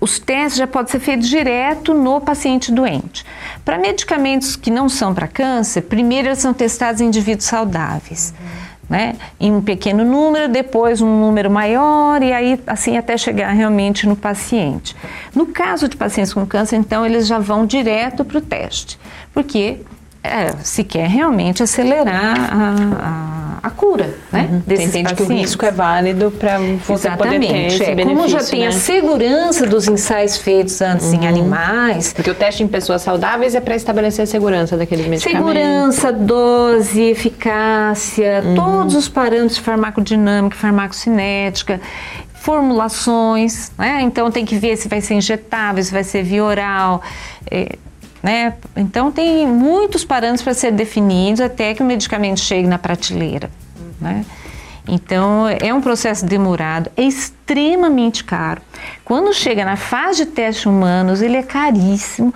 os testes já podem ser feitos direto no paciente doente. Para medicamentos que não são para câncer, primeiro eles são testados em indivíduos saudáveis. Uhum. né, em um pequeno número, depois um número maior e aí assim até chegar realmente no paciente. No caso de pacientes com câncer, então eles já vão direto para o teste, porque é, se quer realmente acelerar a, a, a cura, né? Uhum. Desses entende pacientes. que o risco é válido para você Exatamente. poder ter esse é, benefício, Como já tem né? a segurança dos ensaios feitos antes uhum. em animais. Porque o teste em pessoas saudáveis é para estabelecer a segurança daqueles medicamentos. Segurança, dose, eficácia, uhum. todos os parâmetros de farmacodinâmica, farmacocinética formulações, né? Então tem que ver se vai ser injetável, se vai ser via oral. É, né? Então, tem muitos parâmetros para ser definidos até que o medicamento chegue na prateleira. Né? Então, é um processo demorado, é extremamente caro. Quando chega na fase de testes humanos, ele é caríssimo.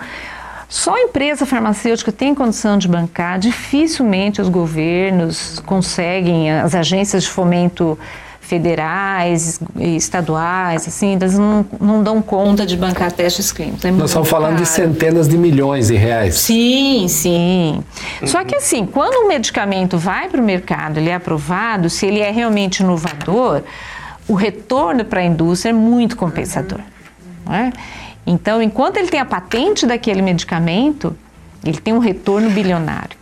Só a empresa farmacêutica tem condição de bancar, dificilmente os governos conseguem, as agências de fomento federais e estaduais, assim, eles não, não dão conta de bancar testes clínicos. É Nós estamos falando caro. de centenas de milhões de reais. Sim, sim. Uhum. Só que assim, quando um medicamento vai para o mercado, ele é aprovado, se ele é realmente inovador, o retorno para a indústria é muito compensador. Não é? Então, enquanto ele tem a patente daquele medicamento, ele tem um retorno bilionário.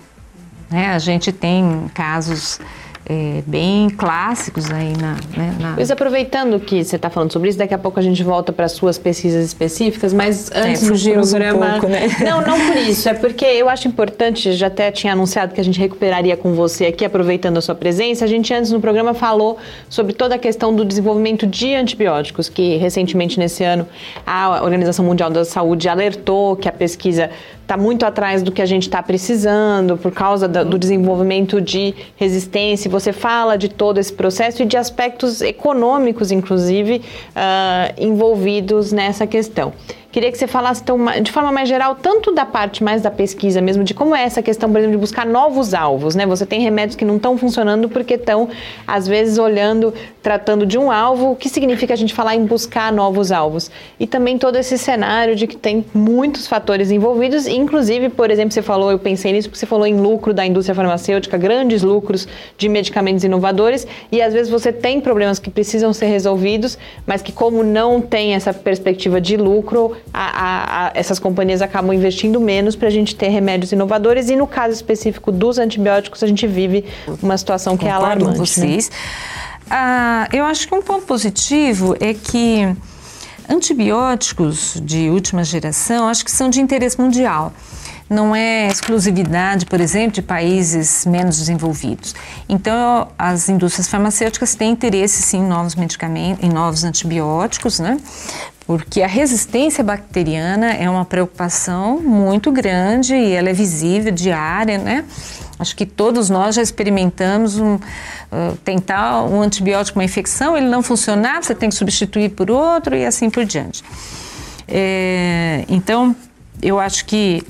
Né? A gente tem casos é, bem clássicos aí na, né, na... Pois aproveitando que você está falando sobre isso, daqui a pouco a gente volta para as suas pesquisas específicas, mas é, antes é, do programa... Um pouco, né? Não, não por isso, é porque eu acho importante, já até tinha anunciado que a gente recuperaria com você aqui, aproveitando a sua presença, a gente antes no programa falou sobre toda a questão do desenvolvimento de antibióticos, que recentemente nesse ano a Organização Mundial da Saúde alertou que a pesquisa está muito atrás do que a gente está precisando por causa do desenvolvimento de resistência. Você fala de todo esse processo e de aspectos econômicos, inclusive, uh, envolvidos nessa questão. Queria que você falasse então, de forma mais geral, tanto da parte mais da pesquisa mesmo, de como é essa questão, por exemplo, de buscar novos alvos, né? Você tem remédios que não estão funcionando porque estão, às vezes, olhando, tratando de um alvo, o que significa a gente falar em buscar novos alvos? E também todo esse cenário de que tem muitos fatores envolvidos, inclusive, por exemplo, você falou, eu pensei nisso, porque você falou em lucro da indústria farmacêutica, grandes lucros de medicamentos inovadores, e às vezes você tem problemas que precisam ser resolvidos, mas que como não tem essa perspectiva de lucro, a, a, a, essas companhias acabam investindo menos para a gente ter remédios inovadores e no caso específico dos antibióticos a gente vive uma situação que Concordo é alarmante. Com vocês. Né? Ah, eu acho que um ponto positivo é que antibióticos de última geração acho que são de interesse mundial não é exclusividade, por exemplo, de países menos desenvolvidos. Então, as indústrias farmacêuticas têm interesse sim em novos medicamentos, em novos antibióticos, né? Porque a resistência bacteriana é uma preocupação muito grande e ela é visível, diária, né? Acho que todos nós já experimentamos um, uh, tentar um antibiótico uma infecção, ele não funcionar, você tem que substituir por outro e assim por diante. É, então, eu acho que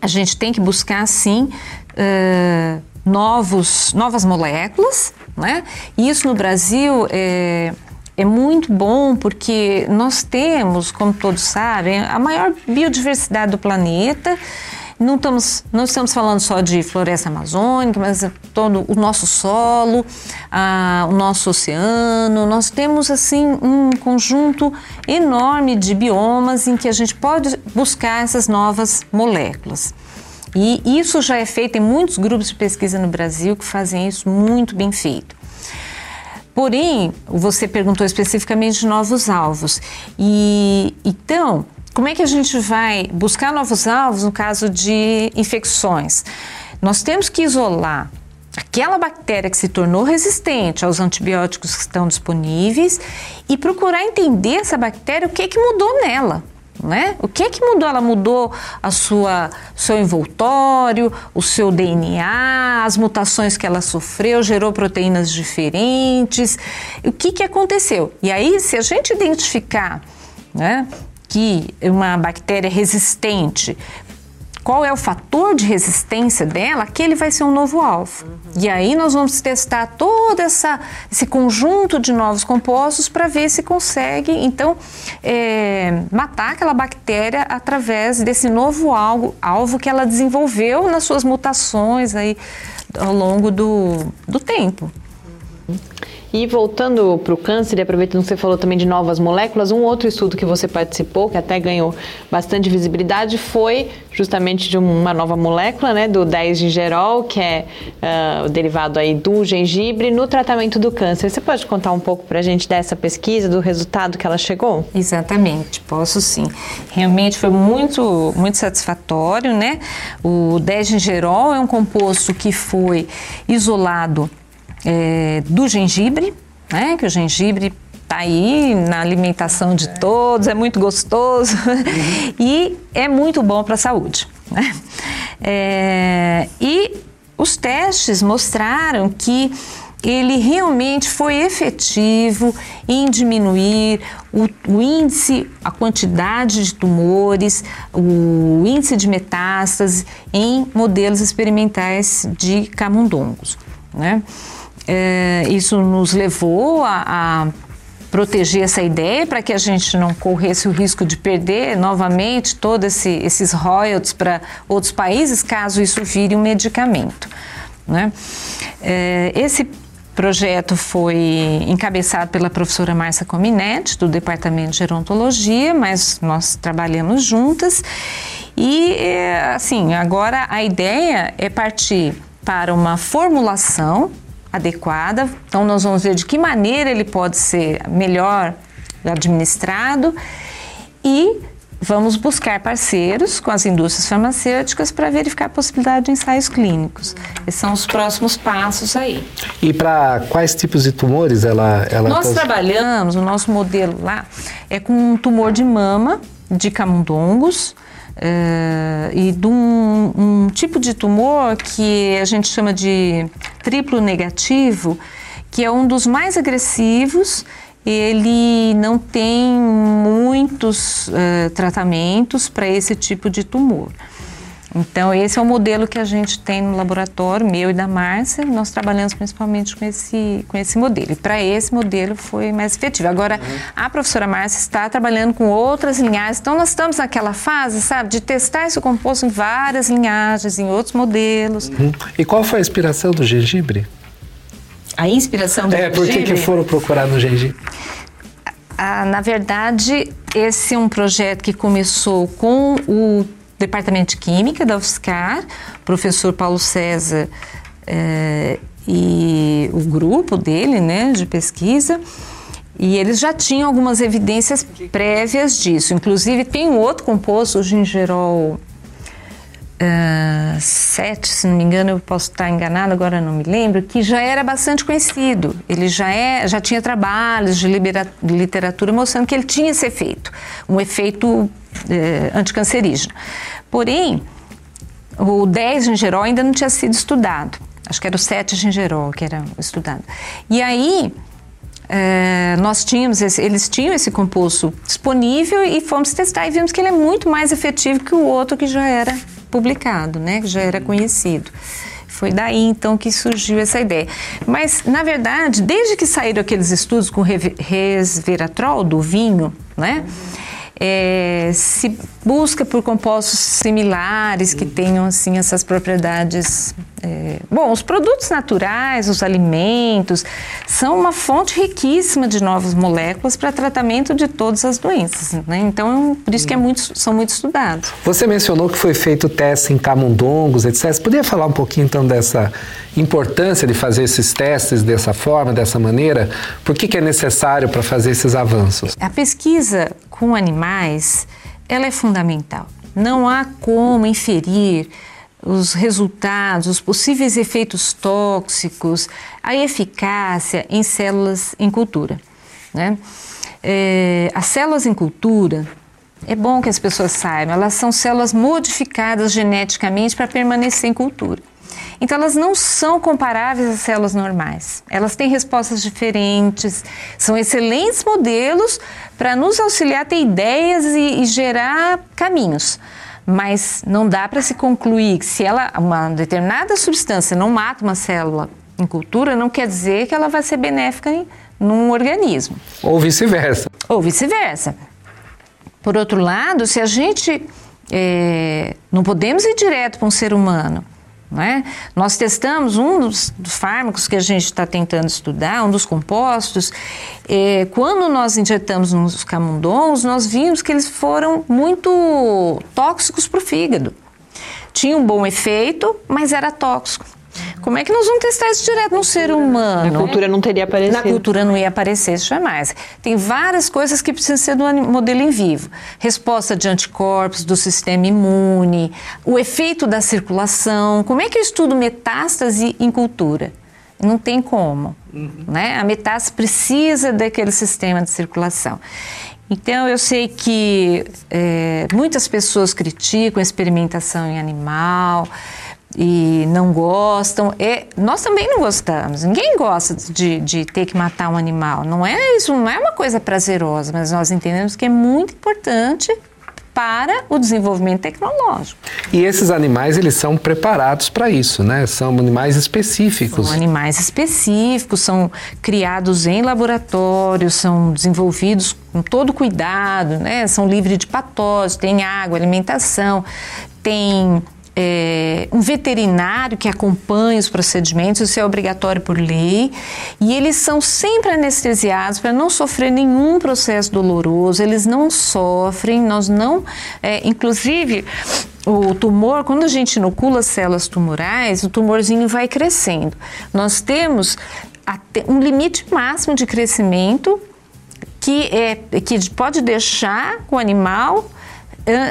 a gente tem que buscar, sim, uh, novos, novas moléculas, né? E isso no Brasil é é muito bom porque nós temos, como todos sabem, a maior biodiversidade do planeta. Não estamos, não estamos falando só de floresta amazônica, mas todo o nosso solo, o nosso oceano. Nós temos assim um conjunto enorme de biomas em que a gente pode buscar essas novas moléculas. E isso já é feito em muitos grupos de pesquisa no Brasil que fazem isso muito bem feito. Porém, você perguntou especificamente de novos alvos. E então, como é que a gente vai buscar novos alvos no caso de infecções? Nós temos que isolar aquela bactéria que se tornou resistente aos antibióticos que estão disponíveis e procurar entender essa bactéria, o que, é que mudou nela. Né? O que é que mudou? Ela mudou a sua seu envoltório, o seu DNA, as mutações que ela sofreu, gerou proteínas diferentes. O que, que aconteceu? E aí, se a gente identificar né, que uma bactéria resistente qual é o fator de resistência dela, aquele vai ser um novo alvo. Uhum. E aí nós vamos testar todo essa, esse conjunto de novos compostos para ver se consegue, então, é, matar aquela bactéria através desse novo alvo, alvo que ela desenvolveu nas suas mutações aí ao longo do, do tempo. E voltando para o câncer, e aproveitando que você falou também de novas moléculas, um outro estudo que você participou, que até ganhou bastante visibilidade, foi justamente de uma nova molécula, né, do 10-gingerol, que é uh, derivado aí do gengibre, no tratamento do câncer. Você pode contar um pouco para a gente dessa pesquisa, do resultado que ela chegou? Exatamente, posso sim. Realmente foi muito, muito satisfatório, né? O 10-gingerol é um composto que foi isolado é, do gengibre, né? Que o gengibre está aí na alimentação de todos, é muito gostoso uhum. e é muito bom para a saúde. Né? É, e os testes mostraram que ele realmente foi efetivo em diminuir o, o, índice, a quantidade de tumores, o índice de metástase em modelos experimentais de camundongos. Né? É, isso nos levou a, a proteger essa ideia para que a gente não corresse o risco de perder novamente todos esse, esses royalties para outros países, caso isso vire um medicamento. Né? É, esse projeto foi encabeçado pela professora Márcia Cominetti, do Departamento de Gerontologia, mas nós trabalhamos juntas. E, é, assim, agora a ideia é partir para uma formulação adequada. Então, nós vamos ver de que maneira ele pode ser melhor administrado e vamos buscar parceiros com as indústrias farmacêuticas para verificar a possibilidade de ensaios clínicos. Esses são os próximos passos aí. E para quais tipos de tumores ela... ela Nós trabalhamos, o nosso modelo lá é com um tumor de mama de camundongos, Uh, e de um, um, tipo de tumor que a gente chama de triplo negativo, que é um dos mais agressivos. Ele não tem muitos uh, tratamentos para esse tipo de tumor. Então, esse é o modelo que a gente tem no laboratório, meu e da Márcia. Nós trabalhamos principalmente com esse, com esse modelo. E para esse modelo foi mais efetivo. Agora, uhum. a professora Márcia está trabalhando com outras linhagens. Então, nós estamos naquela fase, sabe, de testar esse composto em várias linhagens, em outros modelos. Uhum. E qual foi a inspiração do gengibre? A inspiração do é, gengibre? É, por que foram procurar no gengibre? Ah, na verdade, esse é um projeto que começou com o Departamento de Química da UFSCar, professor Paulo César eh, e o grupo dele, né, de pesquisa, e eles já tinham algumas evidências prévias disso. Inclusive, tem outro composto, o gingerol uh, 7, se não me engano, eu posso estar enganado, agora não me lembro, que já era bastante conhecido. Ele já, é, já tinha trabalhos de, literatura mostrando que ele tinha esse efeito, um efeito eh, anticancerígeno. Porém, o 10 gingerol ainda não tinha sido estudado. Acho que era o 7 gingerol que era estudado. E aí, é, nós tínhamos esse, eles tinham esse composto disponível e fomos testar e vimos que ele é muito mais efetivo que o outro que já era publicado, né, que já era conhecido. Foi daí então que surgiu essa ideia. Mas, na verdade, desde que saíram aqueles estudos com resveratrol do vinho, né? Uhum é, se busca por compostos similares que tenham assim essas propriedades. É, bom, os produtos naturais, os alimentos, são uma fonte riquíssima de novas moléculas para tratamento de todas as doenças. Né? Então, por isso que é muito, são muito estudados. Você mencionou que foi feito teste em camundongos, etc. Você poderia falar um pouquinho então dessa importância de fazer esses testes dessa forma, dessa maneira? Por que, que é necessário para fazer esses avanços? A pesquisa com animais, ela é fundamental. Não há como inferir os resultados, os possíveis efeitos tóxicos, a eficácia em células em cultura. Né? É, as células em cultura, é bom que as pessoas saibam, elas são células modificadas geneticamente para permanecer em cultura. Então, elas não são comparáveis às células normais. Elas têm respostas diferentes, são excelentes modelos para nos auxiliar a ter ideias e, e gerar caminhos. Mas não dá para se concluir que se ela, uma determinada substância não mata uma célula em cultura, não quer dizer que ela vai ser benéfica em, num organismo. Ou vice-versa. Ou vice-versa. Por outro lado, se a gente é, não podemos ir direto para um ser humano, Né? Nós testamos um dos, dos, fármacos que a gente está tentando estudar, um dos compostos. É, quando nós injetamos nos camundongos, nós vimos que eles foram muito tóxicos para o fígado. Tinha um bom efeito, mas era tóxico. Como é que nós vamos testar isso direto no ser humano? Na cultura não teria aparecido. Na cultura não ia aparecer jamais. Tem várias coisas que precisam ser do modelo em vivo. Resposta de anticorpos, do sistema imune, o efeito da circulação. Como é que eu estudo metástase em cultura? Não tem como. Uhum. Né? A metástase precisa daquele sistema de circulação. Então, eu sei que é, muitas pessoas criticam a experimentação em animal e não gostam. É, nós também não gostamos. Ninguém gosta de, de ter que matar um animal. Não é isso, não é uma coisa prazerosa, mas nós entendemos que é muito importante para o desenvolvimento tecnológico. E esses animais, eles são preparados para isso, né? São animais específicos. São animais específicos, são criados em laboratórios, são desenvolvidos com todo cuidado, né? São livres de patógenos, tem água, alimentação, tem é, um veterinário que acompanha os procedimentos, isso é obrigatório por lei, e eles são sempre anestesiados para não sofrer nenhum processo doloroso, eles não sofrem, nós não, é, inclusive o tumor, quando a gente inocula células tumorais, o tumorzinho vai crescendo. Nós temos um limite máximo de crescimento que, é, que pode deixar o animal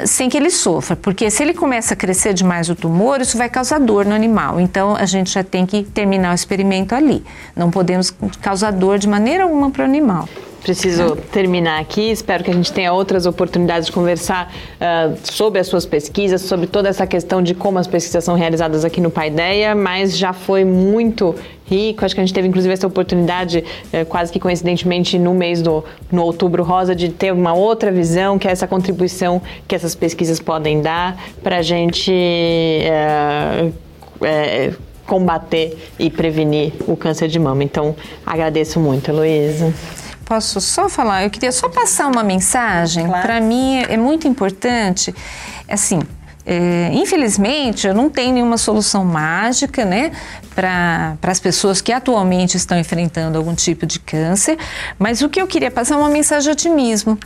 sem que ele sofra, porque se ele começa a crescer demais o tumor, isso vai causar dor no animal. Então a gente já tem que terminar o experimento ali. Não podemos causar dor de maneira alguma para o animal preciso terminar aqui. Espero que a gente tenha outras oportunidades de conversar uh, sobre as suas pesquisas, sobre toda essa questão de como as pesquisas são realizadas aqui no Paideia, mas já foi muito rico. Acho que a gente teve inclusive essa oportunidade, uh, quase que coincidentemente, no mês do no Outubro Rosa, de ter uma outra visão, que é essa contribuição que essas pesquisas podem dar para a gente. Uh, combater e prevenir o câncer de mama. Então, agradeço muito, Heloísa. Posso só falar? Eu queria só passar uma mensagem. Claro. Para mim é muito importante. Assim, é, infelizmente, não tenho nenhuma solução mágica, né, para as pessoas que atualmente estão enfrentando algum tipo de câncer, mas o que eu queria passar é uma mensagem de otimismo,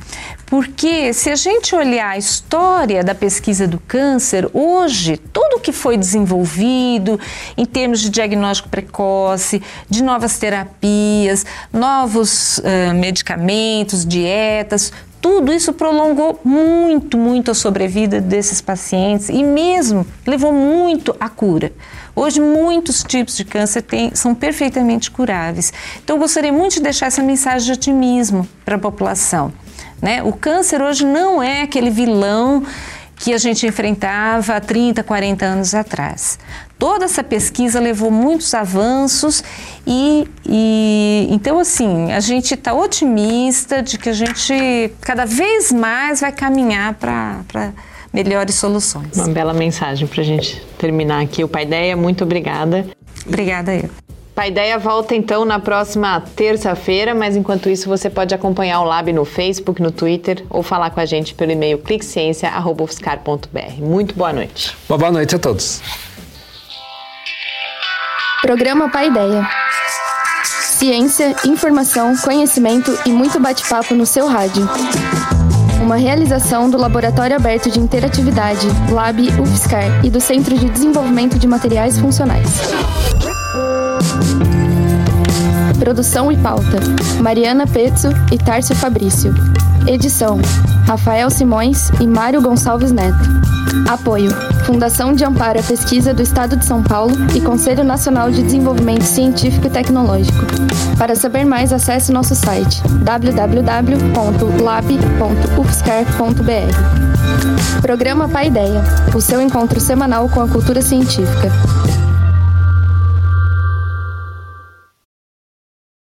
porque se a gente olhar a história da pesquisa do câncer, hoje, tudo que foi desenvolvido em termos de diagnóstico precoce, de novas terapias, novos uh, medicamentos, dietas, tudo isso prolongou muito, muito a sobrevida desses pacientes e mesmo levou muito à cura. Hoje, muitos tipos de câncer têm, são perfeitamente curáveis. Então, eu gostaria muito de deixar essa mensagem de otimismo para a população. Né? O câncer hoje não é aquele vilão que a gente enfrentava há 30, 40 anos atrás. Toda essa pesquisa levou muitos avanços e, e então assim a gente está otimista de que a gente cada vez mais vai caminhar para melhores soluções. Uma bela mensagem para a gente terminar aqui. O Pai Ideia, muito obrigada. Obrigada eu. Ideia volta então na próxima terça-feira, mas enquanto isso você pode acompanhar o Lab no Facebook, no Twitter ou falar com a gente pelo e-mail cliqueciência.ufscar.br. Muito boa noite. Boa, boa noite a todos. Programa Paideia. Ciência, informação, conhecimento e muito bate-papo no seu rádio. Uma realização do Laboratório Aberto de Interatividade, Lab UFSCar e do Centro de Desenvolvimento de Materiais Funcionais. Produção e pauta: Mariana Pezzo e Tárcio Fabrício. Edição: Rafael Simões e Mário Gonçalves Neto. Apoio: Fundação de Amparo à Pesquisa do Estado de São Paulo e Conselho Nacional de Desenvolvimento Científico e Tecnológico. Para saber mais, acesse nosso site www.lab.ufscar.br. Programa Paideia, o seu encontro semanal com a cultura científica.